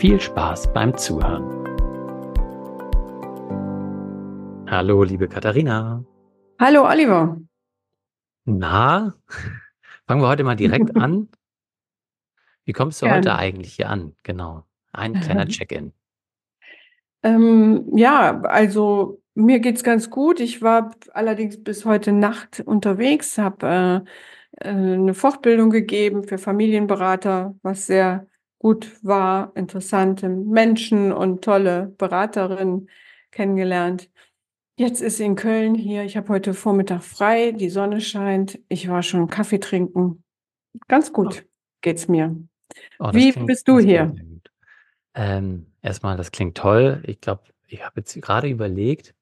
viel Spaß beim Zuhören. Hallo, liebe Katharina. Hallo, Oliver. Na, fangen wir heute mal direkt an. Wie kommst du Gerne. heute eigentlich hier an? Genau, ein kleiner Check-in. Ähm, ja, also mir geht es ganz gut. Ich war allerdings bis heute Nacht unterwegs, habe äh, äh, eine Fortbildung gegeben für Familienberater, was sehr gut war, interessante Menschen und tolle Beraterinnen kennengelernt. Jetzt ist sie in Köln hier. Ich habe heute Vormittag frei, die Sonne scheint. Ich war schon Kaffee trinken. Ganz gut oh. geht's mir. Oh, Wie bist du hier? Ähm, erstmal, das klingt toll. Ich glaube, ich habe jetzt gerade überlegt,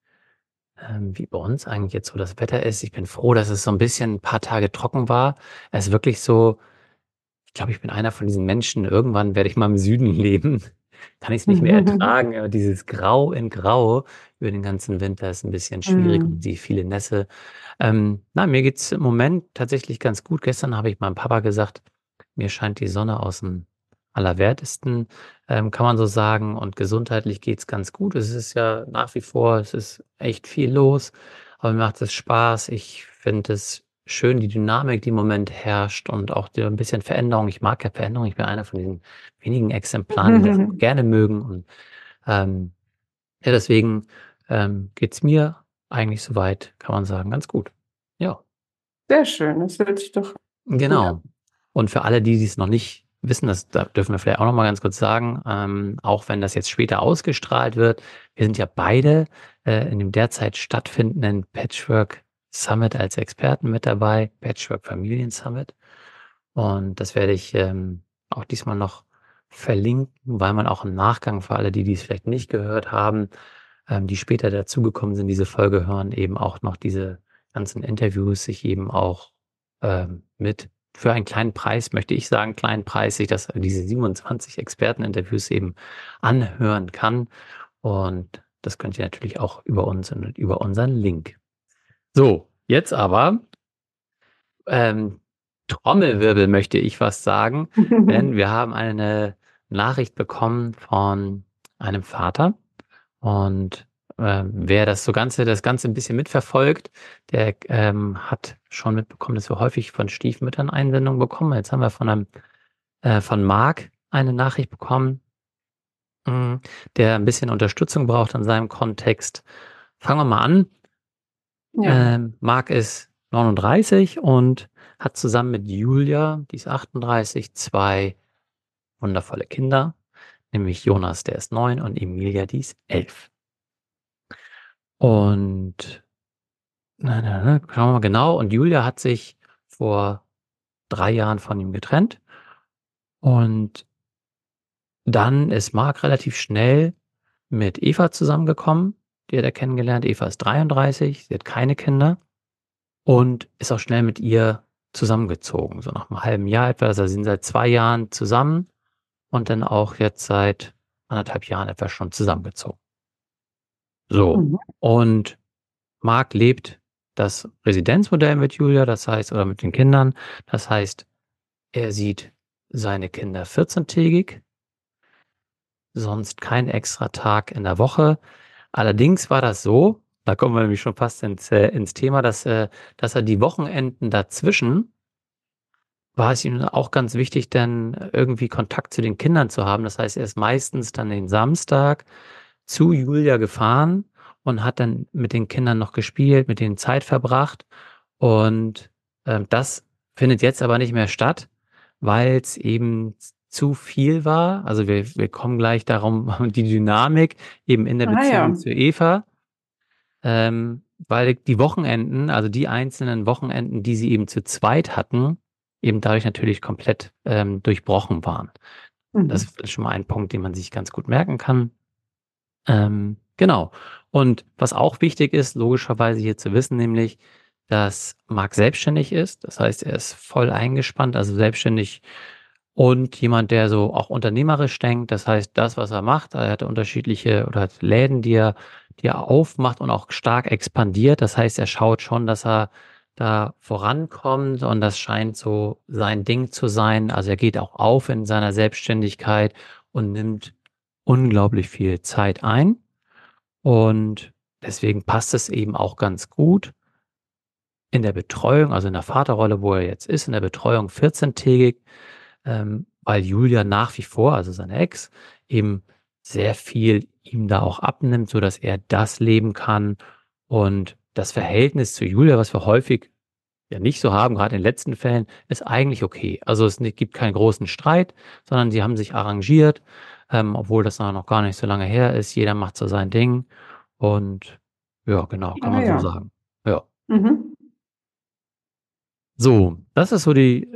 ähm, wie bei uns eigentlich jetzt so das Wetter ist. Ich bin froh, dass es so ein bisschen ein paar Tage trocken war. Es ist wirklich so, glaube, ich bin einer von diesen Menschen. Irgendwann werde ich mal im Süden leben. Kann ich es nicht mehr ertragen. Aber dieses Grau in Grau über den ganzen Winter ist ein bisschen schwierig und mhm. die viele Nässe. Ähm, na, mir geht es im Moment tatsächlich ganz gut. Gestern habe ich meinem Papa gesagt, mir scheint die Sonne aus dem Allerwertesten, ähm, kann man so sagen. Und gesundheitlich geht es ganz gut. Es ist ja nach wie vor, es ist echt viel los. Aber mir macht es Spaß. Ich finde es schön die Dynamik, die im Moment herrscht und auch ein bisschen Veränderung. Ich mag ja Veränderung. Ich bin einer von diesen wenigen Exemplaren, die das gerne mögen. Und ähm, ja, deswegen ähm, geht es mir eigentlich soweit, kann man sagen, ganz gut. Ja. Sehr schön. Das hört sich doch. Genau. Und für alle, die dies noch nicht wissen, das da dürfen wir vielleicht auch noch mal ganz kurz sagen, ähm, auch wenn das jetzt später ausgestrahlt wird, wir sind ja beide äh, in dem derzeit stattfindenden Patchwork Summit als Experten mit dabei, Patchwork Familien Summit. Und das werde ich ähm, auch diesmal noch verlinken, weil man auch im Nachgang für alle, die dies vielleicht nicht gehört haben, ähm, die später dazugekommen sind, diese Folge hören, eben auch noch diese ganzen Interviews sich eben auch ähm, mit für einen kleinen Preis, möchte ich sagen, kleinen Preis, sich das, diese 27 Experteninterviews eben anhören kann. Und das könnt ihr natürlich auch über uns und über unseren Link so, jetzt aber ähm, Trommelwirbel möchte ich fast sagen, denn wir haben eine Nachricht bekommen von einem Vater und äh, wer das so ganze, das Ganze ein bisschen mitverfolgt, der ähm, hat schon mitbekommen, dass wir häufig von Stiefmüttern Einsendungen bekommen. Jetzt haben wir von einem äh, von Marc eine Nachricht bekommen, mh, mm, der ein bisschen Unterstützung braucht in seinem Kontext. Fangen wir mal an. Ja. Ähm, Marc ist 39 und hat zusammen mit Julia, die ist 38, zwei wundervolle Kinder, nämlich Jonas, der ist neun und Emilia, die ist elf. Und na, na, na, schauen wir mal genau. Und Julia hat sich vor drei Jahren von ihm getrennt. Und dann ist Marc relativ schnell mit Eva zusammengekommen die hat er kennengelernt. Eva ist 33, sie hat keine Kinder und ist auch schnell mit ihr zusammengezogen. So nach einem halben Jahr etwa. Also sie sind seit zwei Jahren zusammen und dann auch jetzt seit anderthalb Jahren etwa schon zusammengezogen. So. Mhm. Und Marc lebt das Residenzmodell mit Julia, das heißt, oder mit den Kindern. Das heißt, er sieht seine Kinder 14-tägig, sonst kein extra Tag in der Woche. Allerdings war das so, da kommen wir nämlich schon fast ins, äh, ins Thema, dass, äh, dass er die Wochenenden dazwischen war es ihm auch ganz wichtig, dann irgendwie Kontakt zu den Kindern zu haben. Das heißt, er ist meistens dann den Samstag zu Julia gefahren und hat dann mit den Kindern noch gespielt, mit denen Zeit verbracht. Und ähm, das findet jetzt aber nicht mehr statt, weil es eben zu viel war. Also wir, wir kommen gleich darum, die Dynamik eben in der Ah Beziehung ja. zu Eva. Ähm, weil die Wochenenden, also die einzelnen Wochenenden, die sie eben zu zweit hatten, eben dadurch natürlich komplett ähm, durchbrochen waren. Das Mhm. ist schon mal ein Punkt, den man sich ganz gut merken kann. Ähm, genau. Und was auch wichtig ist, logischerweise hier zu wissen, nämlich, dass Marc selbstständig ist. Das heißt, er ist voll eingespannt, also selbstständig und jemand, der so auch unternehmerisch denkt. Das heißt, das, was er macht, er hat unterschiedliche oder hat Läden, die er, die er aufmacht und auch stark expandiert. Das heißt, er schaut schon, dass er da vorankommt und das scheint so sein Ding zu sein. Also er geht auch auf in seiner Selbstständigkeit und nimmt unglaublich viel Zeit ein. Und deswegen passt es eben auch ganz gut in der Betreuung, also in der Vaterrolle, wo er jetzt ist, in der Betreuung 14-tägig, ähm, weil Julia nach wie vor, also seine Ex, eben sehr viel ihm da auch abnimmt, so dass er das leben kann. Und das Verhältnis zu Julia, was wir häufig ja nicht so haben, gerade in den letzten Fällen, ist eigentlich okay. Also es gibt keinen großen Streit, sondern sie haben sich arrangiert, ähm, obwohl das noch gar nicht so lange her ist. Jeder macht so sein Ding. Und ja, genau, kann Ah man so ja. sagen. Ja. Mhm. So, das ist so die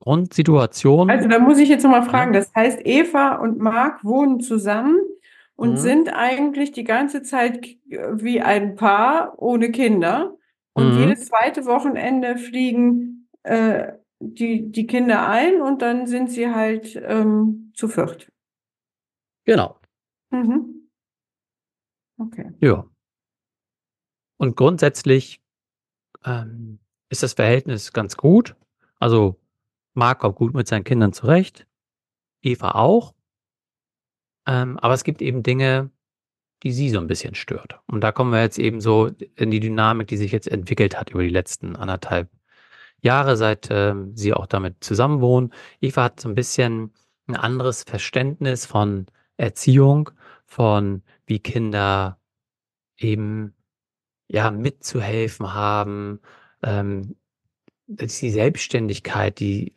Grundsituation. Also da muss ich jetzt nochmal fragen, das heißt, Eva und Marc wohnen zusammen und Mhm. sind eigentlich die ganze Zeit wie ein Paar ohne Kinder. Und Mhm. jedes zweite Wochenende fliegen äh, die, die Kinder ein und dann sind sie halt ähm, zu viert. Genau. Mhm. Okay. Ja. Und grundsätzlich ähm, ist das Verhältnis ganz gut. Also Marc kommt gut mit seinen Kindern zurecht, Eva auch. Ähm, aber es gibt eben Dinge, die sie so ein bisschen stört. Und da kommen wir jetzt eben so in die Dynamik, die sich jetzt entwickelt hat über die letzten anderthalb Jahre, seit ähm, sie auch damit zusammenwohnen. Eva hat so ein bisschen ein anderes Verständnis von Erziehung, von wie Kinder eben ja mitzuhelfen haben, ähm, die Selbstständigkeit, die,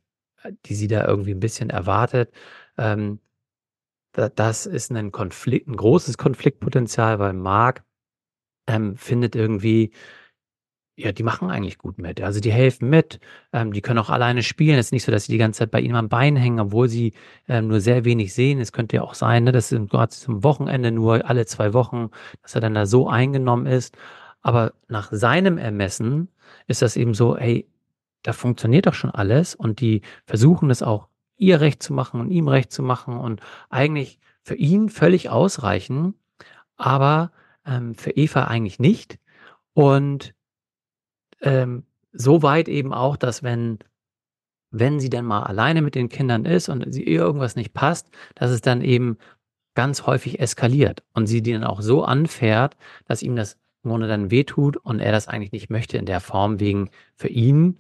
die sie da irgendwie ein bisschen erwartet, ähm, da, das ist ein Konflikt, ein großes Konfliktpotenzial, weil Marc ähm, findet irgendwie, ja, die machen eigentlich gut mit. Also die helfen mit, ähm, die können auch alleine spielen. Es ist nicht so, dass sie die ganze Zeit bei ihnen am Bein hängen, obwohl sie ähm, nur sehr wenig sehen. Es könnte ja auch sein, ne, dass gerade zum Wochenende nur alle zwei Wochen, dass er dann da so eingenommen ist. Aber nach seinem Ermessen ist das eben so, hey, da funktioniert doch schon alles und die versuchen es auch ihr recht zu machen und ihm recht zu machen und eigentlich für ihn völlig ausreichen, aber ähm, für Eva eigentlich nicht. Und ähm, so weit eben auch, dass wenn, wenn sie dann mal alleine mit den Kindern ist und sie ihr irgendwas nicht passt, dass es dann eben ganz häufig eskaliert und sie die dann auch so anfährt, dass ihm das im Grunde dann wehtut und er das eigentlich nicht möchte in der Form wegen für ihn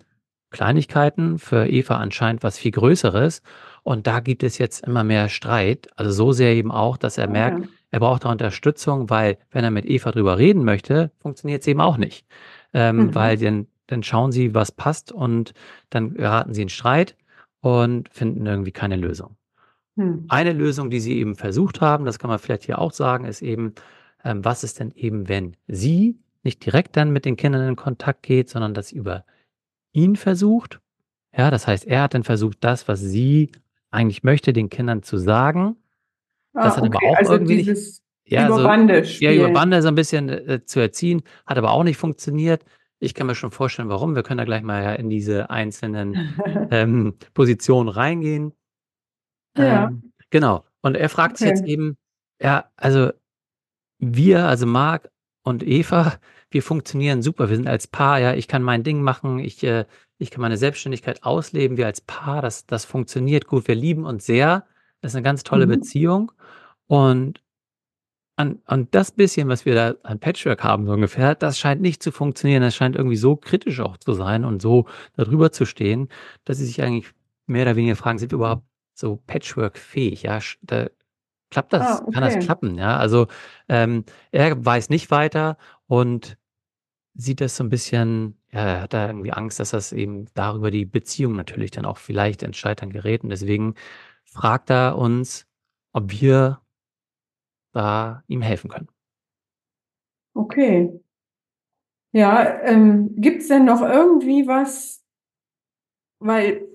Kleinigkeiten, für Eva anscheinend was viel Größeres. Und da gibt es jetzt immer mehr Streit. Also so sehr eben auch, dass er Ah, merkt, ja. er braucht da Unterstützung, weil wenn er mit Eva drüber reden möchte, funktioniert es eben auch nicht. Ähm, Mhm. Weil dann, dann schauen sie, was passt und dann geraten sie in Streit und finden irgendwie keine Lösung. Hm. Eine Lösung, die sie eben versucht haben, das kann man vielleicht hier auch sagen, ist eben, ähm, was ist denn eben, wenn sie nicht direkt dann mit den Kindern in Kontakt geht, sondern das über ihn versucht. Ja, das heißt, er hat dann versucht, das, was sie eigentlich möchte, den Kindern zu sagen. Das Ah, hat aber okay, auch also irgendwie nicht, dieses ja, über so, Bande ja, über. Bande so ein bisschen äh, zu erziehen, hat aber auch nicht funktioniert. Ich kann mir schon vorstellen, warum. Wir können da gleich mal in diese einzelnen ähm, Positionen reingehen. Ja, Ähm, genau. Und er fragt sich jetzt okay. eben, ja, also wir, also Marc und Eva, wir funktionieren super. Wir sind als Paar, ja, ich kann mein Ding machen, ich, äh, ich kann meine Selbstständigkeit ausleben. Wir als Paar, das, das funktioniert gut. Wir lieben uns sehr. Das ist eine ganz tolle Mhm. Beziehung. Und an, an das bisschen, was wir da an Patchwork haben, so ungefähr, das scheint nicht zu funktionieren. Das scheint irgendwie so kritisch auch zu sein und so darüber zu stehen, dass sie sich eigentlich mehr oder weniger fragen, sind wir überhaupt so Patchwork-fähig? Ja, da klappt das Ah, kann das okay. klappen, ja? Also, ähm, er weiß nicht weiter und sieht das so 'n bisschen ja, er hat da irgendwie Angst, dass das eben darüber die Beziehung natürlich dann auch vielleicht ins Scheitern gerät und deswegen fragt er uns, ob wir da ihm helfen können. Okay. Ja, ähm, gibt's denn noch irgendwie was weil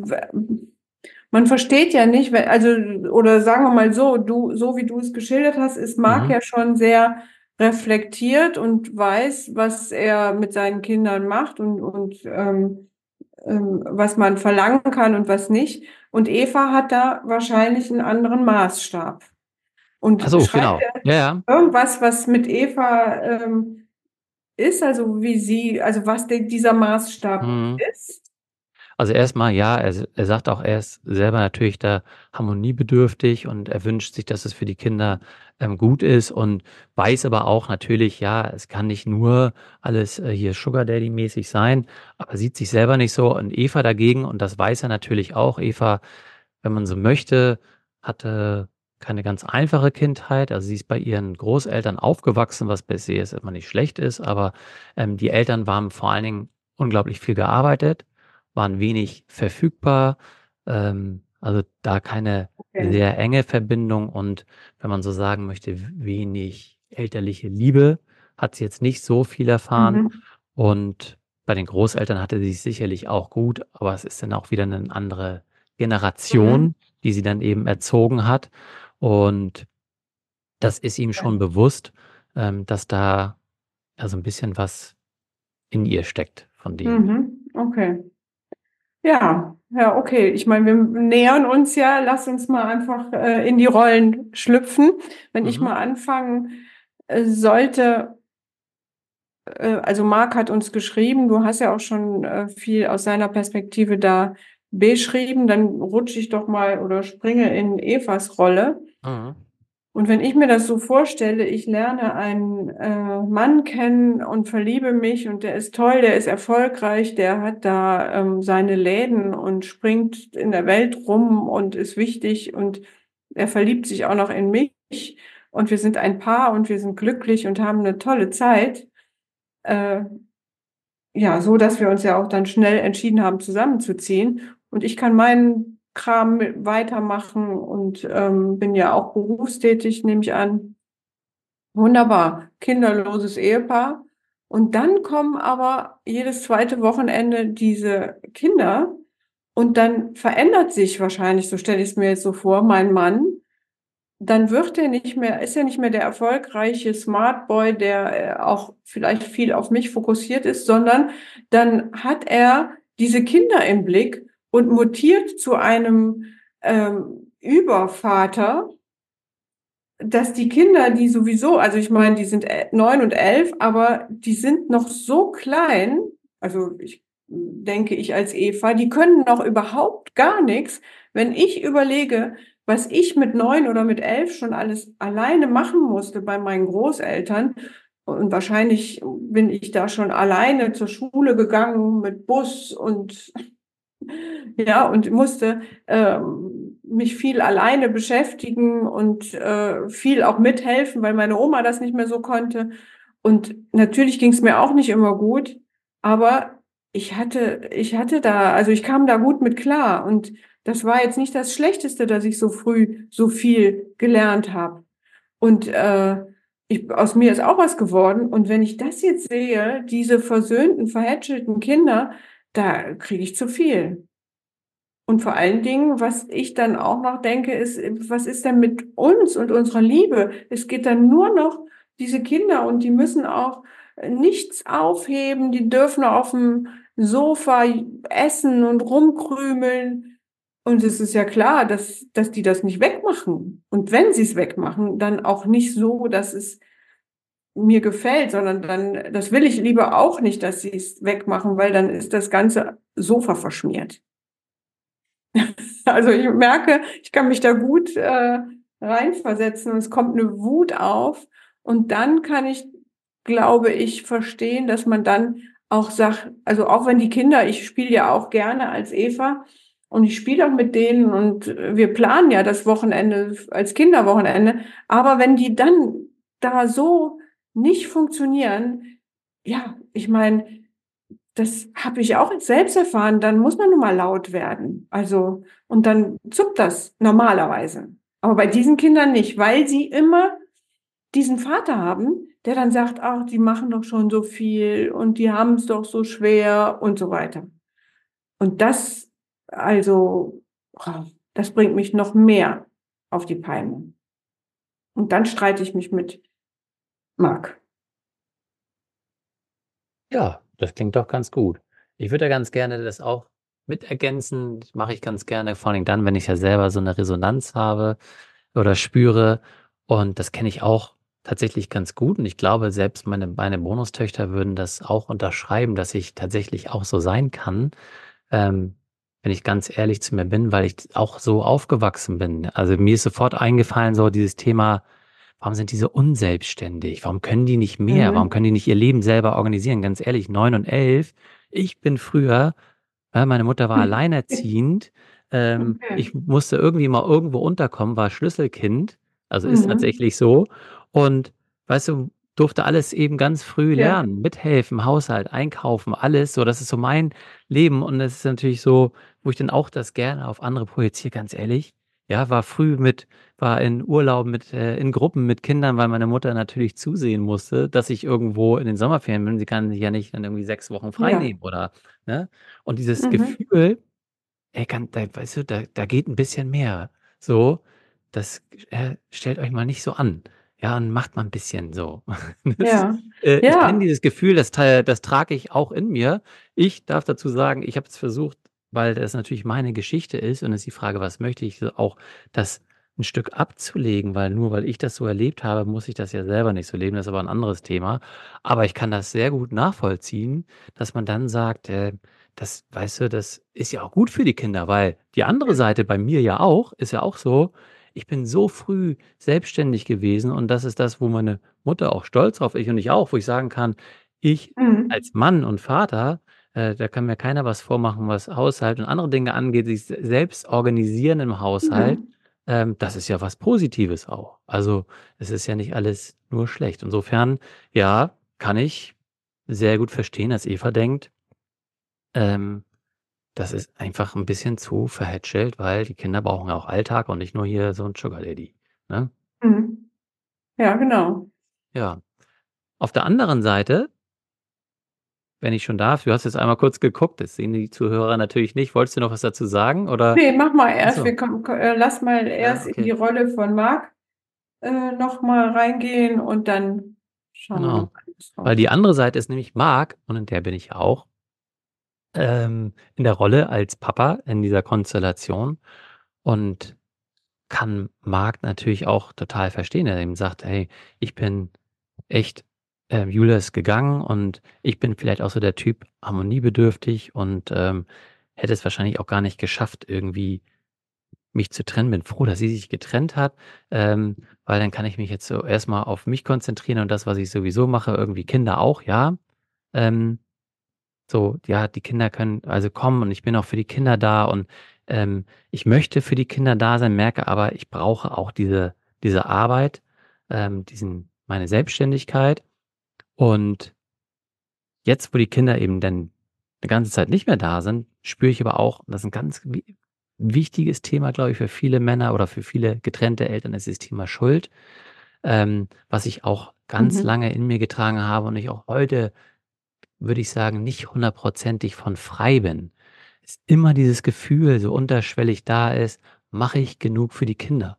man versteht ja nicht, also oder sagen wir mal so, du so wie du es geschildert hast, ist Marc Mhm. ja schon sehr reflektiert und weiß, was er mit seinen Kindern macht und und, ähm, ähm, was man verlangen kann und was nicht. Und Eva hat da wahrscheinlich 'n anderen Maßstab. Ach Und so, beschreibt genau. Ja, ja. irgendwas, was mit Eva, ähm, ist, also wie sie also was denn dieser Maßstab Mhm. ist? Also erst mal, ja, er er sagt auch, er ist selber natürlich da harmoniebedürftig und er wünscht sich, dass es für die Kinder, ähm, gut ist und weiß aber auch natürlich, ja, es kann nicht nur alles, äh, hier Sugar-Daddy-mäßig sein, aber sieht sich selber nicht so. Und Eva dagegen, und das weiß er natürlich auch Eva, wenn man so möchte, hatte keine ganz einfache Kindheit. Also, sie ist bei ihren Großeltern aufgewachsen, was per se jetzt immer nicht schlecht ist, aber, ähm, die Eltern waren vor allen Dingen unglaublich viel gearbeitet, waren wenig verfügbar, ähm, also da keine Okay. sehr enge Verbindung und wenn man so sagen möchte, wenig elterliche Liebe hat sie jetzt nicht so viel erfahren. Mhm. Und bei den Großeltern hatte sie's sicherlich auch gut, aber es ist dann auch wieder 'nen andere Mhm. Generation, die sie dann eben erzogen hat. Und das ist ihm schon bewusst, ähm, dass da ja so 'n bisschen was in ihr steckt von dem. Mhm, okay. Ja, ja, okay. Ich meine, wir nähern uns ja. Lass uns mal einfach, äh, in die Rollen schlüpfen. Wenn ich Mhm. mal anfangen, äh, sollte äh, also Marc hat uns geschrieben, du hast ja auch schon, äh, viel aus seiner Perspektive da beschrieben, dann rutsche ich doch mal oder springe in Evas Rolle. Mhm. Und wenn ich mir das so vorstelle, ich lerne einen, äh, Mann kennen und verliebe mich und der ist toll, der ist erfolgreich, der hat da, ähm, seine Läden und springt in der Welt rum und ist wichtig und er verliebt sich auch noch in mich und wir sind ein Paar und wir sind glücklich und haben 'ne tolle Zeit. Äh, ja, so, dass wir uns ja auch dann schnell entschieden haben, zusammenzuziehen. Und ich kann meinen Kram weitermachen und, ähm, bin ja auch berufstätig, nehme ich an. Wunderbar, kinderloses Ehepaar. Und dann kommen aber jedes 2. Wochenende diese Kinder und dann verändert sich wahrscheinlich, so stelle ich's mir jetzt so vor, mein Mann. Dann wird er nicht mehr ist er nicht mehr der erfolgreiche Smart Boy, der, äh, auch vielleicht viel auf mich fokussiert ist, sondern dann hat er diese Kinder im Blick und mutiert zu einem, ähm, Übervater dass die Kinder, die sowieso also ich meine, die sind 9 und 11, aber die sind noch so klein, also ich denke ich als Eva, die können noch überhaupt gar nix. Wenn ich überlege, was ich mit 9 oder mit 11 schon alles alleine machen musste bei meinen Großeltern und wahrscheinlich bin ich da schon alleine zur Schule gegangen mit Bus und ja, und musste, ähm, mich viel alleine beschäftigen und, äh, viel auch mithelfen, weil meine Oma das nicht mehr so konnte. Und natürlich ging's mir auch nicht immer gut, aber ich hatte ich hatte da also ich kam da gut mit klar und das war jetzt nicht das Schlechteste, dass ich so früh so viel gelernt habe. Und, äh, ich aus mir ist auch was geworden und wenn ich das jetzt sehe, diese versöhnten, verhätschelten Kinder, da kriege ich zu viel. Und vor allen Dingen, was ich dann auch noch denke, ist, was ist denn mit uns und unserer Liebe? Es geht dann nur noch diese Kinder und die müssen auch, nichts aufheben, die dürfen aufm Sofa j essen und rumkrümeln. Und es ist ja klar, dass dass die das nicht wegmachen. Und wenn sie's wegmachen, dann auch nicht so, dass es mir gefällt, sondern dann das will ich lieber auch nicht, dass sie's wegmachen, weil dann ist das ganze Sofa verschmiert. Also, ich merke, ich kann mich da gut, äh, reinversetzen und es kommt 'ne Wut auf und dann kann ich, glaube ich, verstehen, dass man dann auch sagt also, auch wenn die Kinder ich spiele ja auch gerne als Eva und ich spiele auch mit denen und wir planen ja das Wochenende als Kinderwochenende. Aber wenn die dann da so nicht funktionieren, ja, ich meine, das habe ich auch selbst erfahren, dann muss man nun mal laut werden. Also, und dann zuckt das normalerweise. Aber bei diesen Kindern nicht, weil sie immer diesen Vater haben, der dann sagt, ach, die machen doch schon so viel und die haben es doch so schwer und so weiter. Und das also, das bringt mich noch mehr auf die Palme. Und dann streite ich mich mit Marc. Ja, das klingt doch ganz gut. Ich würde ja ganz gerne das auch mit ergänzen. Das mache ich ganz gerne, vor allem dann, wenn ich ja selber so eine Resonanz habe oder spüre. Und das kenne ich auch tatsächlich ganz gut. Und ich glaube, selbst meine, meine Bonustöchter würden das auch unterschreiben, dass ich tatsächlich auch so sein kann. Ähm, wenn ich ganz ehrlich zu mir bin, weil ich auch so aufgewachsen bin. Also mir ist sofort eingefallen, so dieses Thema, warum sind diese unselbstständig? Warum können die nicht mehr? Mhm. Warum können die nicht ihr Leben selber organisieren? Ganz ehrlich, neun und elf. Ich bin früher, äh, meine Mutter war alleinerziehend. Ähm, okay. Ich musste irgendwie mal irgendwo unterkommen, war Schlüsselkind. Also ist mhm. tatsächlich so. Und weißt du, durfte alles eben ganz früh Ja. lernen, mithelfen, Haushalt, einkaufen, alles so. Das ist so mein Leben und das ist natürlich so, wo ich dann auch das gerne auf andere projiziere, ganz ehrlich. Ja, war früh mit war in Urlauben mit äh, in Gruppen mit Kindern, weil meine Mutter natürlich zusehen musste, dass ich irgendwo in den Sommerferien bin. Sie kann sich ja nicht dann irgendwie sechs Wochen frei Ja. nehmen oder ne? Und dieses Mhm. Gefühl, ey, kann da weißt du, da da geht ein bisschen mehr. So, das äh, stellt euch mal nicht so an. Ja, und macht mal ein bisschen so. Das Ja. äh, ich kenne dieses Gefühl, das das trage ich auch in mir. Ich darf dazu sagen, ich habe es versucht, weil das natürlich meine Geschichte ist und es ist die Frage, was möchte ich, so auch das ein Stück abzulegen, weil nur weil ich das so erlebt habe, muss ich das ja selber nicht so leben. Das ist aber ein anderes Thema. Aber ich kann das sehr gut nachvollziehen, dass man dann sagt, äh, das weißt du, das ist ja auch gut für die Kinder, weil die andere Seite bei mir ja auch ist ja auch so ich bin so früh selbstständig gewesen und das ist das, wo meine Mutter auch stolz drauf ist und ich auch, wo ich sagen kann, ich Mhm. als Mann und Vater, äh, da kann mir keiner was vormachen, was Haushalt und andere Dinge angeht, sich selbst organisieren im Haushalt, Mhm. ähm, das ist ja was Positives auch. Also, es ist ja nicht alles nur schlecht. Insofern, ja, kann ich sehr gut verstehen, dass Eva denkt, ähm das ist einfach ein bisschen zu verhätschelt, weil die Kinder brauchen ja auch Alltag und nicht nur hier so 'n Sugar Daddy, ne? Mhm. Ja, genau. Ja. Auf der anderen Seite wenn ich schon darf, du hast jetzt einmal kurz geguckt, das sehen die Zuhörer natürlich nicht. Wolltest du noch was dazu sagen oder Ne, mach mal erst. so. Wir kommen ko äh, lass mal Ja, erst in die okay. Rolle von Marc, äh, noch mal reingehen und dann schauen wir Genau. mal was Weil die andere Seite ist nämlich Marc und in der bin ich ja auch, ähm, in der Rolle als Papa in dieser Konstellation und kann Marc natürlich auch total verstehen, der eben sagt: „Hey, ich bin echt ähm, Julia ist gegangen und ich bin vielleicht auch so der Typ harmoniebedürftig und, ähm, hätte es wahrscheinlich auch gar nicht geschafft, irgendwie mich zu trennen. Bin froh, dass sie sich getrennt hat, ähm, weil dann kann ich mich jetzt so erst mal auf mich konzentrieren und das, was ich sowieso mache, irgendwie Kinder auch, ja. Ähm, so, ja, die Kinder können also kommen und ich bin auch für die Kinder da und, ähm, ich möchte für die Kinder da sein, merke aber, ich brauche auch diese diese Arbeit, ähm, diesen meine Selbstständigkeit. Und jetzt, wo die Kinder eben dann eine ganze Zeit nicht mehr da sind, spüre ich aber auch, und das ist ein ganz wi wichtiges Thema, glaube ich, für viele Männer oder für viele getrennte Eltern, ist das Thema Schuld, ähm, was ich auch ganz Mhm. lange in mir getragen habe und ich auch heute, würde ich sagen, nicht hundertprozentig von frei bin. Ist immer dieses Gefühl so unterschwellig da ist: „Mache ich genug für die Kinder?“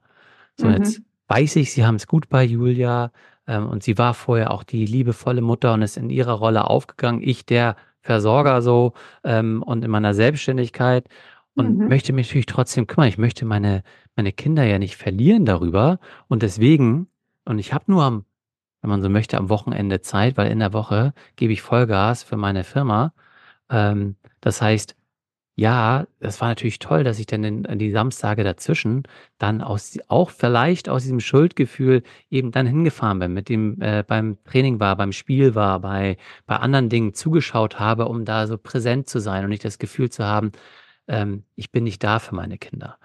So, jetzt Mhm. weiß ich, sie haben es gut bei Julia, und sie war vorher auch die liebevolle Mutter und ist in ihrer Rolle aufgegangen. Ich der Versorger so, ähm, und in meiner Selbstständigkeit und Mhm. möchte mich natürlich trotzdem kümmern. Ich möchte meine meine Kinder ja nicht verlieren darüber und deswegen und ich habe nur am wenn man so möchte, am Wochenende Zeit, weil in der Woche gebe ich Vollgas für meine Firma. Ähm, das heißt, ja, das war natürlich toll, dass ich dann in die Samstage dazwischen dann aus auch vielleicht aus diesem Schuldgefühl eben dann hingefahren bin, mit dem äh, beim Training war, beim Spiel war, bei bei anderen Dingen zugeschaut habe, um da so präsent zu sein und nicht das Gefühl zu haben, ähm, ich bin nicht da für meine Kinder.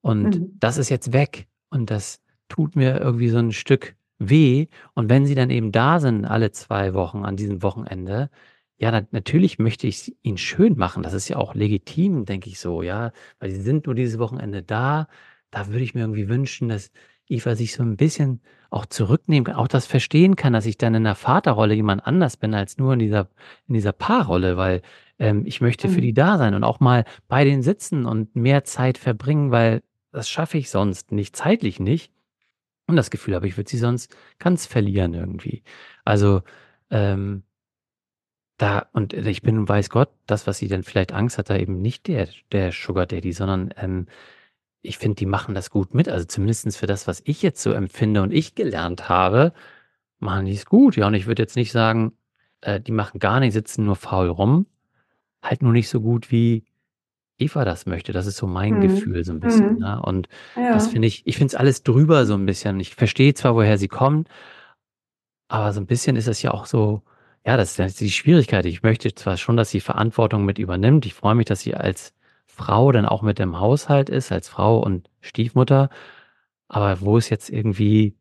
Und Mhm. das ist jetzt weg und das tut mir irgendwie so 'n Stück weh. Und wenn sie dann eben da sind alle 2 Wochen an diesem Wochenende, ja, na natürlich möchte ich's ihnen schön machen. Das ist ja auch legitim, denke ich so, ja, weil sie sind nur dieses Wochenende da. Da würde ich mir irgendwie wünschen, dass Eva sich so 'n bisschen auch zurücknehmen kann, auch das verstehen kann, dass ich dann in der Vaterrolle jemand anders bin als nur in dieser in dieser Paarrolle, weil, ähm, ich möchte für die Mhm. da sein und auch mal bei denen sitzen und mehr Zeit verbringen, weil das schaffe ich sonst nicht zeitlich nicht. Und das Gefühl habe, ich würde sie sonst ganz verlieren irgendwie. Also, ähm da und ich bin, weiß Gott, das, was sie dann vielleicht Angst hat, da eben nicht der der Sugar Daddy, sondern, ähm, ich finde, die machen das gut mit. Also, zumindestens für das, was ich jetzt so empfinde und ich gelernt habe, machen die's gut. Ja, und ich würde jetzt nicht sagen, äh, die machen gar nichts, sitzen nur faul rum. Halt nur nicht so gut, wie Eva das möchte. Das ist so mein Mhm. Gefühl so 'n bisschen, Mhm. ne? Und das Ja. finde ich ich finde es alles drüber so 'n bisschen. Ich verstehe zwar, woher sie kommt aber so 'n bisschen ist es ja auch so ja, das ist die Schwierigkeit. Ich möchte zwar schon, dass sie Verantwortung mit übernimmt. Ich freue mich, dass sie als Frau dann auch mit im Haushalt ist, als Frau und Stiefmutter. Aber wo ist jetzt irgendwie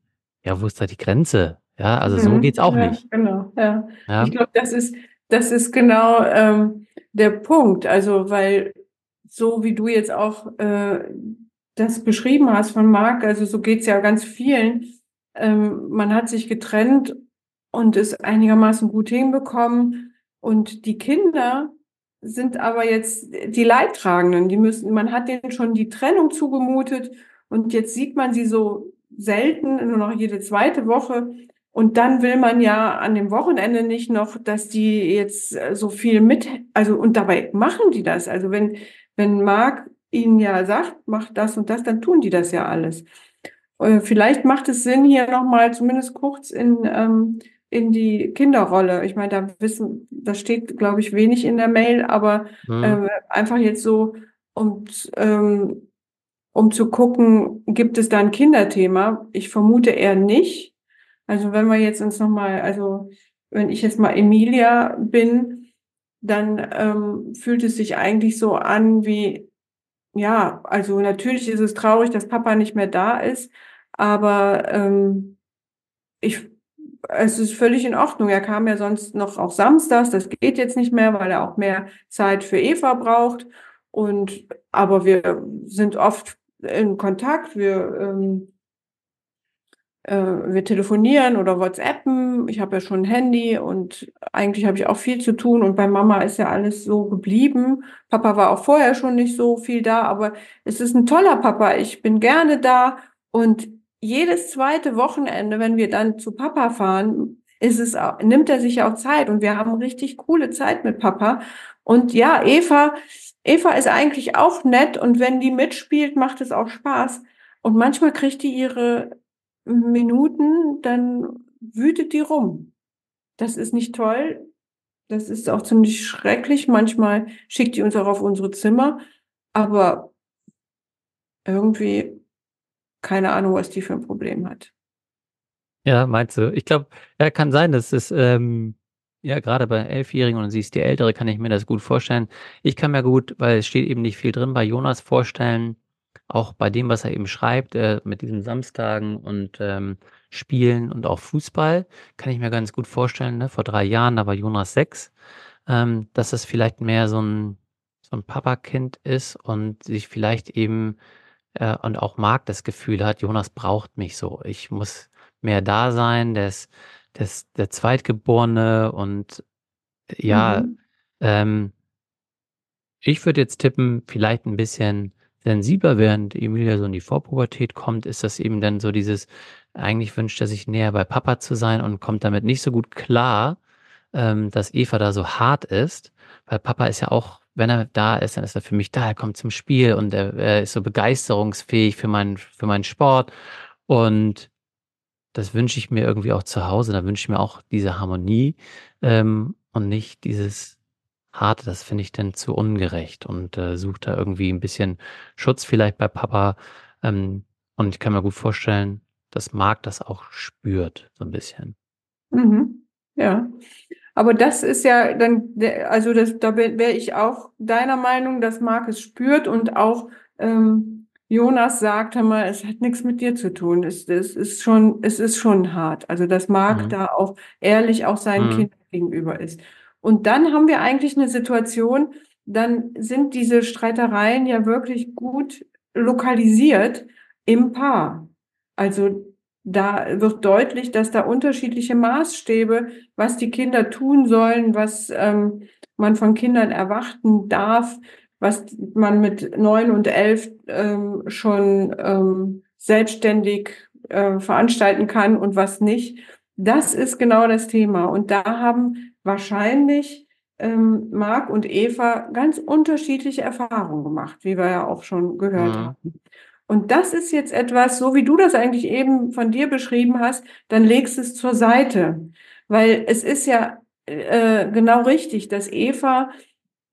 ja, wo ist da die Grenze? Ja, also, so Mhm. geht's auch Ja, nicht. genau, ja. Ich Ja. glaube, das ist das ist genau, ähm, der Punkt. Also, weil so wie du jetzt auch, äh, das beschrieben hast von Marc, also, so geht's ja ganz vielen. Ähm, man hat sich getrennt und es einigermaßen gut hinbekommen und die Kinder sind aber jetzt die Leidtragenden. Die müssen man hat denen schon die Trennung zugemutet und jetzt sieht man sie so selten, nur noch jede 2. Woche. Und dann will man ja an dem Wochenende nicht noch, dass die jetzt, so viel mit also, und dabei machen die das. Also, wenn wenn Marc ihnen ja sagt: „Mach das und das“, dann tun die das ja alles. Äh, vielleicht macht es Sinn, hier noch mal zumindest kurz in ähm, in die Kinderrolle ich meine, da wissen da steht, glaube ich, wenig in der Mail, aber, Mhm. äh, einfach jetzt so, um ähm, um zu gucken, gibt es da 'n Kinderthema? Ich vermute eher nicht. Also, wenn wir jetzt uns noch mal also, wenn ich jetzt mal Emilia bin, dann, ähm, fühlt es sich eigentlich so an wie ja, also, natürlich ist es traurig, dass Papa nicht mehr da ist, aber, ähm, ich es ist völlig in Ordnung. Er kam ja sonst noch auch samstags. Das geht jetzt nicht mehr, weil er auch mehr Zeit für Eva braucht und aber wir sind oft in Kontakt. Wir, ähm äh, wir telefonieren oder WhatsAppen. Ich habe ja schon 'n Handy und eigentlich habe ich auch viel zu tun und bei Mama ist ja alles so geblieben. Papa war auch vorher schon nicht so viel da, aber es ist 'n toller Papa. Ich bin gerne da und jedes 2. Wochenende, wenn wir dann zu Papa fahren, ist es nimmt er sich auch Zeit und wir haben richtig coole Zeit mit Papa. Und ja, Eva Eva ist eigentlich auch nett und wenn die mitspielt, macht es auch Spaß. Und manchmal kriegt die ihre Minuten, dann wütet die rum. Das ist nicht toll. Das ist auch ziemlich schrecklich. Manchmal schickt die uns auch auf unsere Zimmer, aber irgendwie keine Ahnung, was die für 'n Problem hat. Ja, meinst du? Ich glaube, ja, kann sein, dass es, ähm ja, grade bei Elfjährigen und sie ist die Ältere, kann ich mir das gut vorstellen. Ich kann mir gut, weil es steht eben nicht viel drin, bei Jonas vorstellen, auch bei dem, was er eben schreibt, äh, mit diesen Samstagen und, ähm, Spielen und auch Fußball, kann ich mir ganz gut vorstellen, ne? Vor 3 Jahren, da war Jonas 6, ähm, dass das vielleicht mehr so 'n so 'n Papakind ist und sich vielleicht eben äh, und auch Marc das Gefühl hat: „Jonas braucht mich so. Ich muss mehr da sein. Der ist der ist der Zweitgeborene“ und ja, Mhm. ähm ich würde jetzt tippen, vielleicht 'n bisschen sensibler, während Emilia so in die Vorpubertät kommt, ist das eben dann so dieses eigentlich wünscht er sich näher bei Papa zu sein und kommt damit nicht so gut klar, ähm, dass Eva da so hart ist, weil Papa ist ja auch wenn er da ist, dann ist er für mich da. Er kommt zum Spiel und er er ist so begeisterungsfähig für meinen für meinen Sport. Und das wünsche ich mir irgendwie auch zu Hause. Da wünsche ich mir auch diese Harmonie, ähm, und nicht dieses Harte. Das finde ich dann zu ungerecht und, äh, suche da irgendwie 'n bisschen Schutz vielleicht bei Papa. Ähm, und ich kann mir gut vorstellen, dass Marc das auch spürt, so 'n bisschen. Mhm. Ja. Aber das ist ja dann, also das, da wäre ich auch deiner Meinung, dass Marc es spürt und auch ähm, Jonas sagt, mal, es hat nichts mit dir zu tun. Es, es ist schon, es ist schon hart. Also dass Marc mhm. da auch ehrlich auch seinen mhm. Kindern gegenüber ist. Und dann haben wir eigentlich eine Situation, dann sind diese Streitereien ja wirklich gut lokalisiert im Paar. Also da wird deutlich, dass da unterschiedliche Maßstäbe, was die Kinder tun sollen, was ähm, man von Kindern erwarten darf, was man mit neun und elf ähm, schon ähm, selbstständig äh, veranstalten kann und was nicht. Das ist genau das Thema. Und da haben wahrscheinlich ähm, Marc und Eva ganz unterschiedliche Erfahrungen gemacht, wie wir ja auch schon gehört mhm. haben. Und das ist jetzt etwas, so wie du das eigentlich eben von dir beschrieben hast, dann legst es zur Seite. Weil es ist ja äh, genau richtig, dass Eva,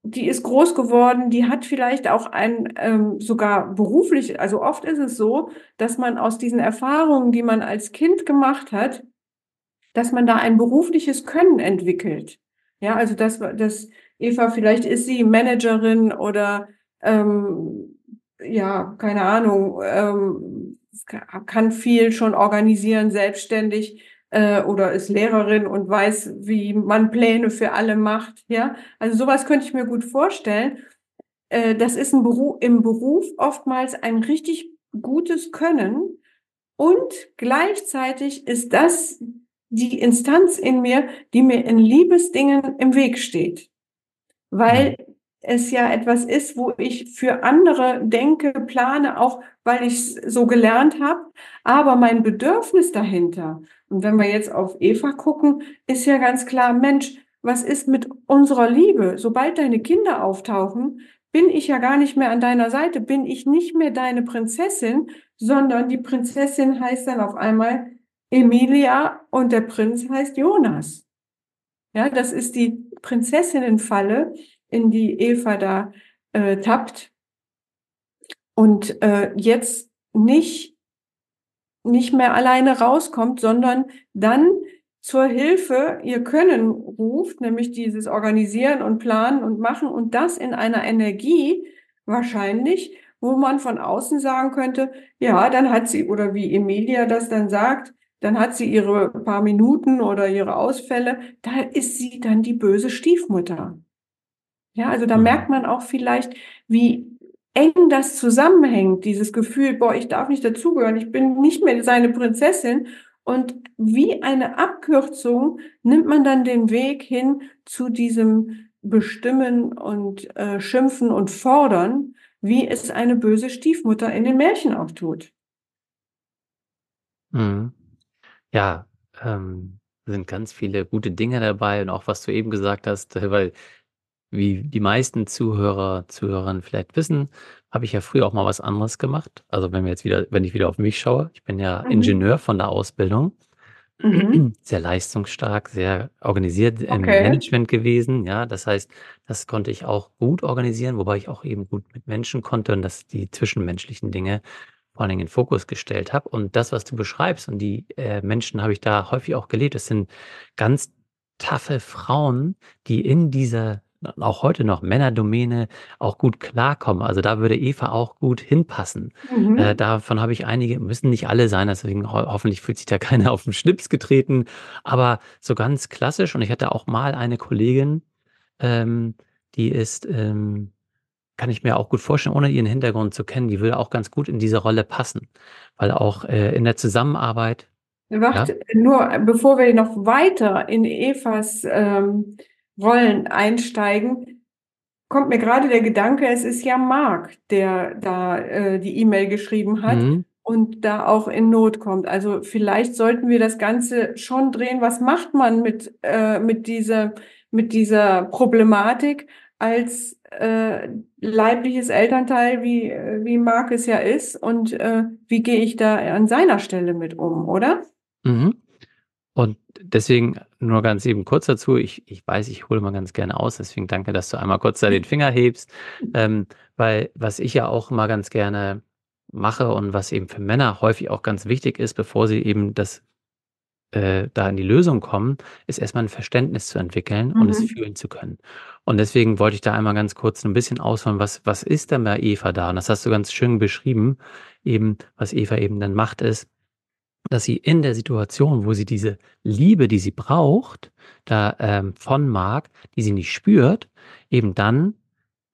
die ist groß geworden, die hat vielleicht auch ein ähm, sogar beruflich, also oft ist es so, dass man aus diesen Erfahrungen, die man als Kind gemacht hat, dass man da ein berufliches Können entwickelt. Ja, also das, das Eva, vielleicht ist sie Managerin oder ähm, ja, keine Ahnung, ähm, kann viel schon organisieren, selbstständig äh, oder ist Lehrerin und weiß, wie man Pläne für alle macht. Ja, also sowas könnte ich mir gut vorstellen. Äh, das ist ein Beruf, im Beruf oftmals ein richtig gutes Können und gleichzeitig ist das die Instanz in mir, die mir in Liebesdingen im Weg steht. Weil mhm es ja etwas ist, wo ich für andere denke, plane, auch weil ich es so gelernt habe, aber mein Bedürfnis dahinter, und wenn wir jetzt auf Eva gucken, ist ja ganz klar, Mensch, was ist mit unserer Liebe? Sobald deine Kinder auftauchen, bin ich ja gar nicht mehr an deiner Seite, bin ich nicht mehr deine Prinzessin, sondern die Prinzessin heißt dann auf einmal Emilia und der Prinz heißt Jonas. Ja, das ist die Prinzessinnenfalle, in die Eva da äh, tappt und äh, jetzt nicht, nicht mehr alleine rauskommt, sondern dann zur Hilfe ihr Können ruft, nämlich dieses Organisieren und Planen und Machen und das in einer Energie wahrscheinlich, wo man von außen sagen könnte, ja, dann hat sie, oder wie Emilia das dann sagt, dann hat sie ihre paar Minuten oder ihre Ausfälle, da ist sie dann die böse Stiefmutter. Ja, also da mhm. merkt man auch vielleicht, wie eng das zusammenhängt, dieses Gefühl, boah, ich darf nicht dazugehören, ich bin nicht mehr seine Prinzessin. Und wie eine Abkürzung nimmt man dann den Weg hin zu diesem Bestimmen und äh, Schimpfen und Fordern, wie es eine böse Stiefmutter in den Märchen auch tut. Mhm. Ja, ähm, sind ganz viele gute Dinge dabei und auch was du eben gesagt hast, weil wie die meisten Zuhörer, Zuhörerinnen vielleicht wissen, habe ich ja früher auch mal was anderes gemacht. Also wenn wir jetzt wieder, wenn ich wieder auf mich schaue, ich bin ja Mhm. Ingenieur von der Ausbildung, Mhm. sehr leistungsstark, sehr organisiert im Management gewesen. Ja, das heißt, das konnte ich auch gut organisieren, wobei ich auch eben gut mit Menschen konnte und dass die zwischenmenschlichen Dinge vor allen Dingen in Fokus gestellt habe. Und das, was du beschreibst und die äh, Menschen habe ich da häufig auch gelebt, das sind ganz taffe Frauen, die in dieser auch heute noch Männerdomäne auch gut klarkommen. Also da würde Eva auch gut hinpassen. Mhm. Äh, davon habe ich einige, müssen nicht alle sein, deswegen ho hoffentlich fühlt sich da keiner auf den Schlips getreten. Aber so ganz klassisch, und ich hatte auch mal eine Kollegin, ähm, die ist, ähm, kann ich mir auch gut vorstellen, ohne ihren Hintergrund zu kennen, die würde auch ganz gut in diese Rolle passen. Weil auch äh, in der Zusammenarbeit. Wacht, ja? nur bevor wir noch weiter in Evas ähm, Rollen einsteigen, kommt mir gerade der Gedanke, es ist ja Marc, der da äh, die E-Mail geschrieben hat mhm. und da auch in Not kommt. Also vielleicht sollten wir das Ganze schon drehen. Was macht man mit, äh, mit, dieser, mit dieser Problematik als äh, leibliches Elternteil, wie, wie Marc es ja ist? Und äh, wie gehe ich da an seiner Stelle mit um, oder? Mhm. Und deswegen nur ganz eben kurz dazu. Ich, ich weiß, ich hole mal ganz gerne aus. Deswegen danke, dass du einmal kurz da den Finger hebst. Ähm, weil was ich ja auch immer ganz gerne mache und was eben für Männer häufig auch ganz wichtig ist, bevor sie eben das äh, da in die Lösung kommen, ist erstmal ein Verständnis zu entwickeln und es Mhm. fühlen zu können. Und deswegen wollte ich da einmal ganz kurz ein bisschen ausholen, was was ist denn bei Eva da? Und das hast du ganz schön beschrieben. Eben, was Eva eben dann macht, ist, dass sie in der Situation, wo sie diese Liebe, die sie braucht, da, ähm, von Marc, die sie nicht spürt, eben dann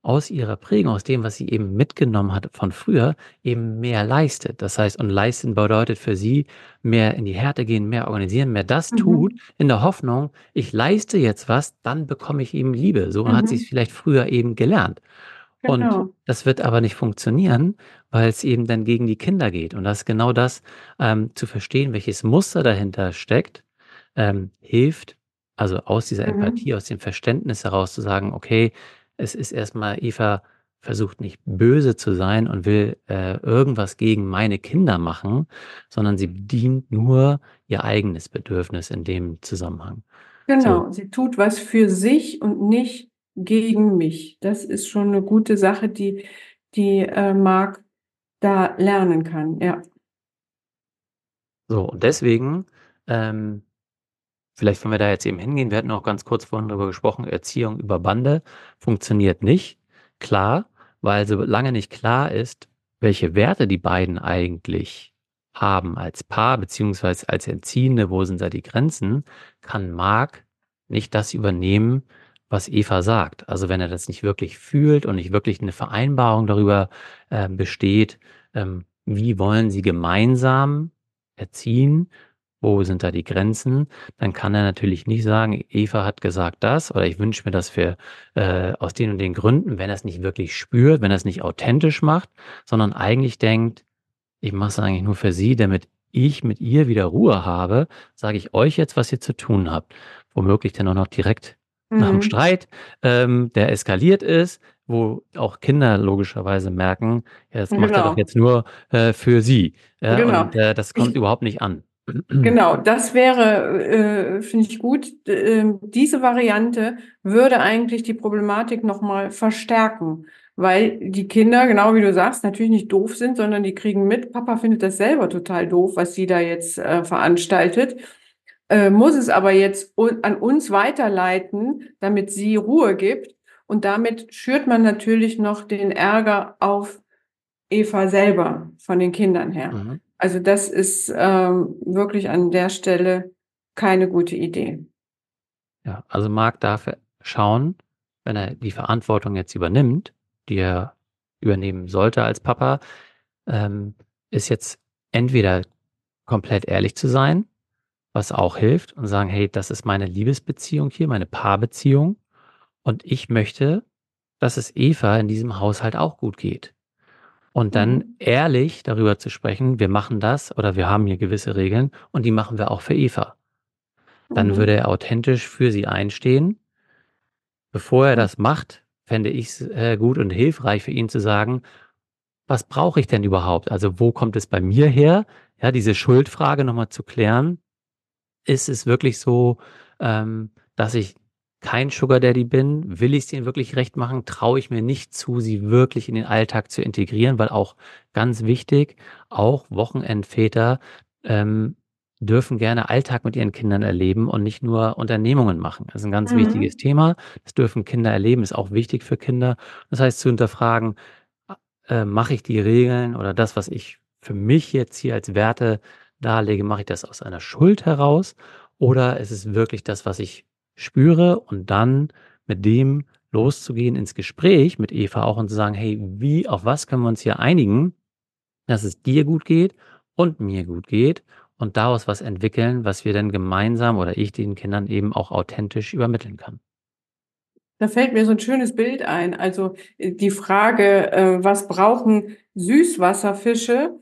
aus ihrer Prägung, aus dem, was sie eben mitgenommen hat von früher, eben mehr leistet. Das heißt, und leisten bedeutet für sie mehr in die Härte gehen, mehr organisieren, mehr das tut, Mhm. in der Hoffnung, ich leiste jetzt was, dann bekomme ich eben Liebe. So hat sie es Mhm. vielleicht früher eben gelernt. Und Genau. das wird aber nicht funktionieren, weil es eben dann gegen die Kinder geht. Und das ist genau das, ähm, zu verstehen, welches Muster dahinter steckt, ähm, hilft, also aus dieser Mhm. Empathie, aus dem Verständnis heraus zu sagen, okay, es ist erstmal Eva versucht nicht böse zu sein und will äh, irgendwas gegen meine Kinder machen, sondern sie bedient nur ihr eigenes Bedürfnis in dem Zusammenhang. So, Genau, sie tut was für sich und nicht gegen mich. Das ist schon eine gute Sache, die die, äh, Marc da lernen kann, ja. so und deswegen, ähm, vielleicht wollen wir da jetzt eben hingehen. Wir hatten auch ganz kurz vorhin darüber gesprochen, Erziehung über Bande funktioniert nicht. Klar, weil solange nicht klar ist, welche Werte die beiden eigentlich haben als Paar beziehungsweise als Erziehende, wo sind da die Grenzen, kann Marc nicht das übernehmen, was Eva sagt. Also wenn er das nicht wirklich fühlt und nicht wirklich eine Vereinbarung darüber äh, besteht, ähm, wie wollen sie gemeinsam erziehen, wo sind da die Grenzen, dann kann er natürlich nicht sagen, Eva hat gesagt das oder ich wünsche mir das für äh, aus den und den Gründen, wenn er es nicht wirklich spürt, wenn er es nicht authentisch macht, sondern eigentlich denkt, ich mache es eigentlich nur für sie, damit ich mit ihr wieder Ruhe habe, sage ich euch jetzt, was ihr zu tun habt. Womöglich dann auch noch direkt nach dem Mhm. Streit, ähm, der eskaliert ist, wo auch Kinder logischerweise merken, ja, das macht er doch Genau, jetzt nur äh, für sie. Ja, genau. und äh, das kommt Ich überhaupt nicht an. Genau, das wäre, äh, finde ich gut. Ähm, diese Variante würde eigentlich die Problematik noch mal verstärken, weil die Kinder, genau wie du sagst, natürlich nicht doof sind, sondern die kriegen mit, Papa findet das selber total doof, was sie da jetzt, äh, veranstaltet, äh, muss es aber jetzt an uns weiterleiten, damit sie Ruhe gibt. Und damit schürt man natürlich noch den Ärger auf Eva selber von den Kindern her. Mhm. Also das ist ähm, wirklich an der Stelle keine gute Idee. Ja, also Marc darf schauen, wenn er die Verantwortung jetzt übernimmt, die er übernehmen sollte als Papa, ähm, ist jetzt entweder komplett ehrlich zu sein, was auch hilft, und sagen, hey, das ist meine Liebesbeziehung hier, meine Paarbeziehung, und ich möchte, dass es Eva in diesem Haushalt auch gut geht. Und dann Mhm. ehrlich darüber zu sprechen, wir machen das oder wir haben hier gewisse Regeln und die machen wir auch für Eva. Dann würde Mhm. er authentisch für sie einstehen. Bevor er das macht, fände ich's, äh, gut und hilfreich für ihn zu sagen: „Was brauche ich denn überhaupt? Also, wo kommt es bei mir her?“ Ja, diese Schuldfrage noch mal zu klären. Ist es wirklich so, ähm, dass ich kein Sugar Daddy bin? Will ich's denen wirklich recht machen? Traue ich mir nicht zu, sie wirklich in den Alltag zu integrieren? Weil auch ganz wichtig, auch Wochenendväter, ähm, dürfen gerne Alltag mit ihren Kindern erleben und nicht nur Unternehmungen machen. Das ist 'n ganz wichtiges Mhm. Thema. Das dürfen Kinder erleben, ist auch wichtig für Kinder. Das heißt, zu hinterfragen, äh, mache ich die Regeln oder das, was ich für mich jetzt hier als Werte darlege, mache ich das aus einer Schuld heraus oder ist es wirklich das, was ich spüre und dann mit dem loszugehen ins Gespräch mit Eva auch und zu sagen: „Hey, wie auf was können wir uns hier einigen, dass es dir gut geht und mir gut geht?“ Und daraus was entwickeln, was wir dann gemeinsam oder ich den Kindern eben auch authentisch übermitteln kann. Da fällt mir so ein schönes Bild ein. Also, äh, die Frage, äh, was brauchen Süßwasserfische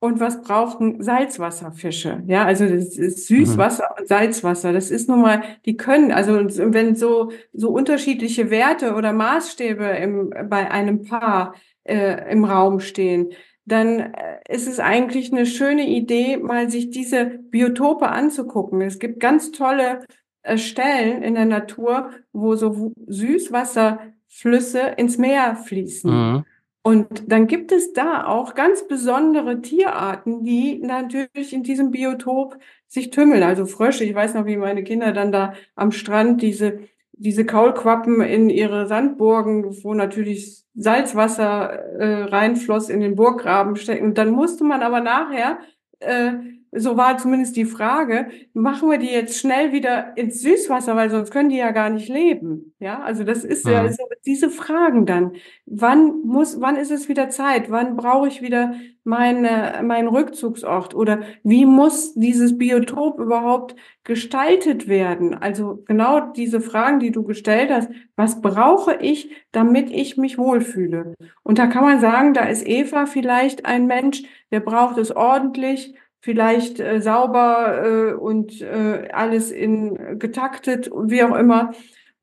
und was brauchen Salzwasserfische? Ja, also das ist Mhm. Süßwasser und Salzwasser. Das ist nun mal die können also, wenn so so unterschiedliche Werte oder Maßstäbe im bei einem Paar, äh, im Raum stehen, dann, äh, ist es eigentlich eine schöne Idee, mal sich diese Biotope anzugucken. Es gibt ganz tolle, äh, Stellen in der Natur, wo so Süßwasserflüsse ins Meer fließen. Mhm. Und dann gibt es da auch ganz besondere Tierarten, die natürlich in diesem Biotop sich tümmeln. Also Frösche. Ich weiß noch, wie meine Kinder dann da am Strand diese, diese Kaulquappen in ihre Sandburgen, wo natürlich Salzwasser äh, reinfloss in den Burggraben stecken. Und dann musste man aber nachher äh, so war zumindest die Frage, machen wir die jetzt schnell wieder ins Süßwasser, weil sonst können die ja gar nicht leben. Ja, also das ist ja, Mhm. so diese Fragen dann. Wann muss, wann ist es wieder Zeit? Wann brauche ich wieder meine, meinen Rückzugsort? Oder wie muss dieses Biotop überhaupt gestaltet werden? Also genau diese Fragen, die du gestellt hast. Was brauche ich, damit ich mich wohlfühle? Und da kann man sagen, da ist Eva vielleicht ein Mensch, der braucht es ordentlich, vielleicht äh, sauber äh, und äh, alles in getaktet wie auch immer.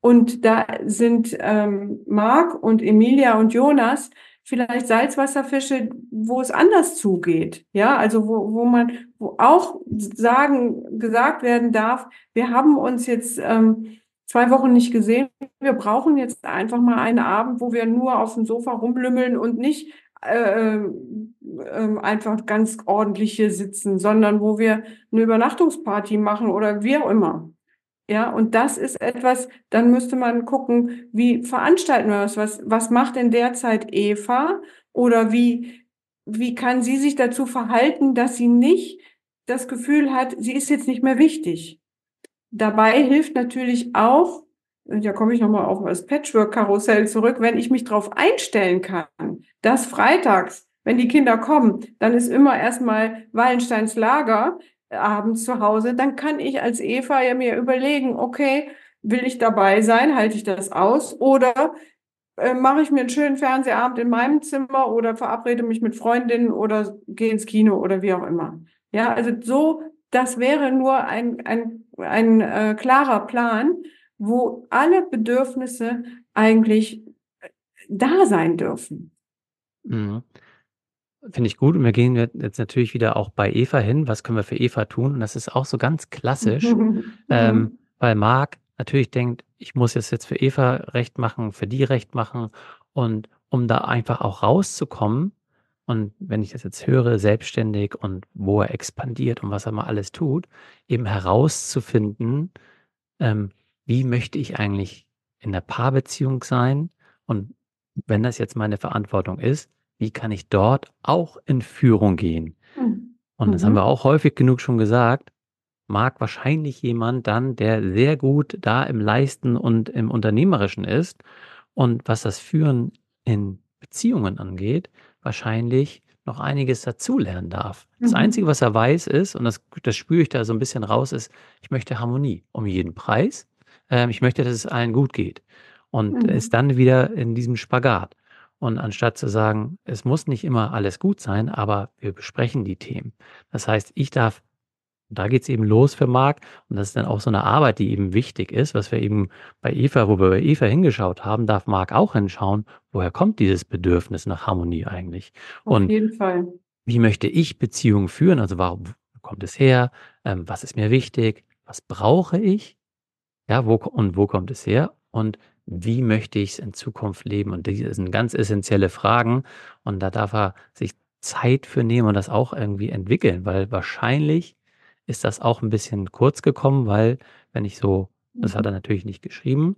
Und da sind ähm, Marc und Emilia und Jonas vielleicht Salzwasserfische, wo es anders zugeht. Ja, also wo, wo man, wo auch sagen, gesagt werden darf, wir haben uns jetzt ähm, zwei Wochen nicht gesehen. Wir brauchen jetzt einfach mal einen Abend, wo wir nur auf dem Sofa rumlümmeln und nicht äh, äh, einfach ganz ordentlich hier sitzen, sondern wo wir eine Übernachtungsparty machen oder wie auch immer. Ja, und das ist etwas, dann müsste man gucken, wie veranstalten wir das? Was, was macht in der Zeit Eva? Oder wie, wie kann sie sich dazu verhalten, dass sie nicht das Gefühl hat, sie ist jetzt nicht mehr wichtig? Dabei hilft natürlich auch, da komme ich nochmal auf das Patchwork-Karussell zurück, wenn ich mich darauf einstellen kann, dass freitags, wenn die Kinder kommen, dann ist immer erstmal Wallensteins Lager, abends zu Hause, dann kann ich als Eva ja mir überlegen, okay, will ich dabei sein, halte ich das aus? Oder äh, mache ich mir einen schönen Fernsehabend in meinem Zimmer oder verabrede mich mit Freundinnen oder gehe ins Kino oder wie auch immer. Ja, also so, das wäre nur ein, ein, ein äh, klarer Plan, wo alle Bedürfnisse eigentlich äh, da sein dürfen. Mhm. Finde ich gut. Und wir gehen jetzt natürlich wieder auch bei Eva hin. Was können wir für Eva tun? Und das ist auch so ganz klassisch, ähm, Mhm. weil Marc natürlich denkt, ich muss es jetzt für Eva recht machen, für die recht machen. Und um da einfach auch rauszukommen, und wenn ich das jetzt höre, selbstständig und wo er expandiert und was er mal alles tut, eben herauszufinden, ähm, wie möchte ich eigentlich in der Paarbeziehung sein? Und wenn das jetzt meine Verantwortung ist, wie kann ich dort auch in Führung gehen? Mhm. Und das haben wir Mhm. auch häufig genug schon gesagt, mag wahrscheinlich jemand dann, der sehr gut da im Leisten und im Unternehmerischen ist und was das Führen in Beziehungen angeht, wahrscheinlich noch einiges dazulernen darf. Das Einzige, Mhm. was er weiß, ist, und das, das spüre ich da so ein bisschen raus, ist, ich möchte Harmonie um jeden Preis. Ähm, ich möchte, dass es allen gut geht. Und Mhm. ist dann wieder in diesem Spagat. Und anstatt zu sagen, es muss nicht immer alles gut sein, aber wir besprechen die Themen. Das heißt, ich darf, da geht es eben los für Marc, und das ist dann auch so eine Arbeit, die eben wichtig ist, was wir eben bei Eva, wo wir bei Eva hingeschaut haben, darf Marc auch hinschauen, woher kommt dieses Bedürfnis nach Harmonie eigentlich? Auf Und jeden Fall. wie möchte ich Beziehungen führen? Also warum kommt es her? Ähm, was ist mir wichtig? Was brauche ich? Ja, wo und wo kommt es her? Und wie möchte ich es in Zukunft leben? Und die sind ganz essentielle Fragen. Und da darf er sich Zeit für nehmen und das auch irgendwie entwickeln, weil wahrscheinlich ist das auch ein bisschen kurz gekommen, weil wenn ich so das hat Mhm. er natürlich nicht geschrieben,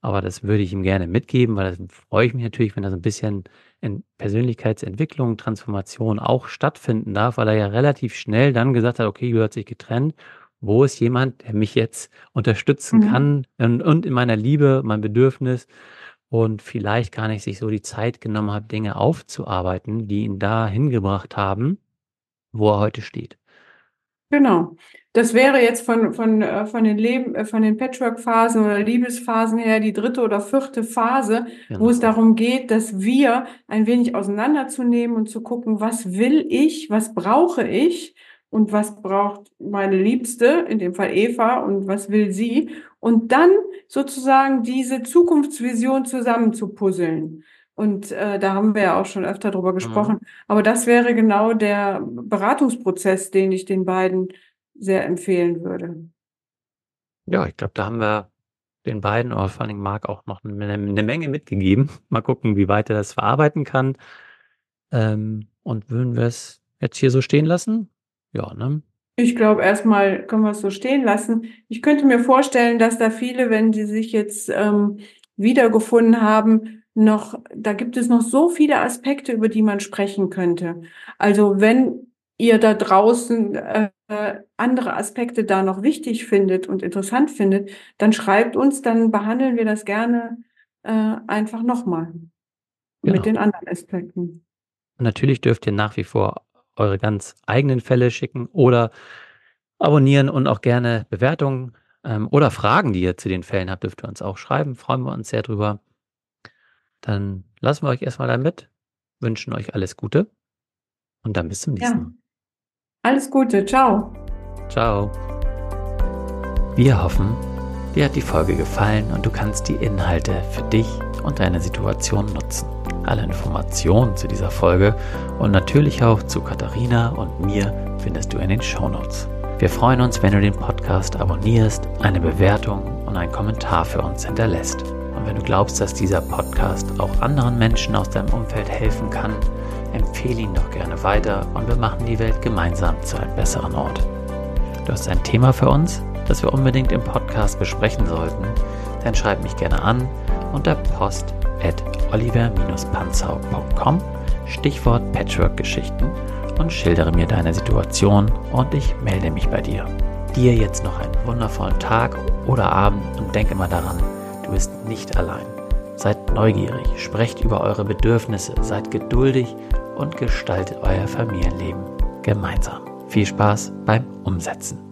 aber das würde ich ihm gerne mitgeben, weil da freue ich mich natürlich, wenn da so 'n bisschen in Persönlichkeitsentwicklung, Transformation auch stattfinden darf, weil er ja relativ schnell dann gesagt hat: „Okay, Julia hat sich getrennt. Wo ist jemand, der mich jetzt unterstützen Mhm. kann und und in meiner Liebe, mein Bedürfnis?“ Und vielleicht gar nicht sich so die Zeit genommen hat, Dinge aufzuarbeiten, die ihn dahin gebracht haben, wo er heute steht. Genau. Das wäre jetzt von von, äh von den Leben äh, von den Patchwork-Phasen oder Liebesphasen her die dritte oder vierte Phase, wo es Genau. darum geht, dass wir ein wenig auseinanderzunehmen und zu gucken: „Was will ich? Was brauche ich? Und was braucht meine Liebste?“, in dem Fall Eva, „und was will sie?“ Und dann sozusagen diese Zukunftsvision zusammenzupuzzeln. Und, äh, da haben wir ja auch schon öfter drüber Mhm. gesprochen. Aber das wäre genau der Beratungsprozess, den ich den beiden sehr empfehlen würde. Ja, ich glaube, da haben wir den beiden, aber vor allen Dingen Marc auch noch 'ne 'ne Menge mitgegeben. Mal gucken, wie weit er das verarbeiten kann. Ähm, und würden wir es jetzt hier so stehen lassen? Ja, ne? Ich glaube, erstmal können wir es so stehen lassen. Ich könnte mir vorstellen, dass da viele, wenn sie sich jetzt ähm, wiedergefunden haben, noch, da gibt es noch so viele Aspekte, über die man sprechen könnte. Also wenn ihr da draußen äh, andere Aspekte da noch wichtig findet und interessant findet, dann schreibt uns, dann behandeln wir das gerne äh, einfach nochmal Genau. mit den anderen Aspekten. Und natürlich dürft ihr nach wie vor eure ganz eigenen Fälle schicken oder abonnieren und auch gerne Bewertungen ähm, oder Fragen, die ihr zu den Fällen habt, dürft ihr uns auch schreiben. Freuen wir uns sehr drüber. Dann lassen wir euch erstmal damit, wünschen euch alles Gute und dann bis zum nächsten Ja. Mal. Alles Gute, ciao. Ciao. Wir hoffen, dir hat die Folge gefallen und du kannst die Inhalte für dich und deine Situation nutzen. Alle Informationen zu dieser Folge und natürlich auch zu Katharina und mir findest du in den Shownotes. Wir freuen uns, wenn du den Podcast abonnierst, eine Bewertung und einen Kommentar für uns hinterlässt. Und wenn du glaubst, dass dieser Podcast auch anderen Menschen aus deinem Umfeld helfen kann, empfehle ihn doch gerne weiter und wir machen die Welt gemeinsam zu einem besseren Ort. Du hast ein Thema für uns, das wir unbedingt im Podcast besprechen sollten, dann schreib mich gerne an unter post at oliver-panzau.com, Stichwort Patchwork-Geschichten und schildere mir deine Situation und ich melde mich bei dir. Dir jetzt noch einen wundervollen Tag oder Abend und denk immer daran, du bist nicht allein. Seid neugierig, sprecht über eure Bedürfnisse, seid geduldig und gestaltet euer Familienleben gemeinsam. Viel Spaß beim Umsetzen.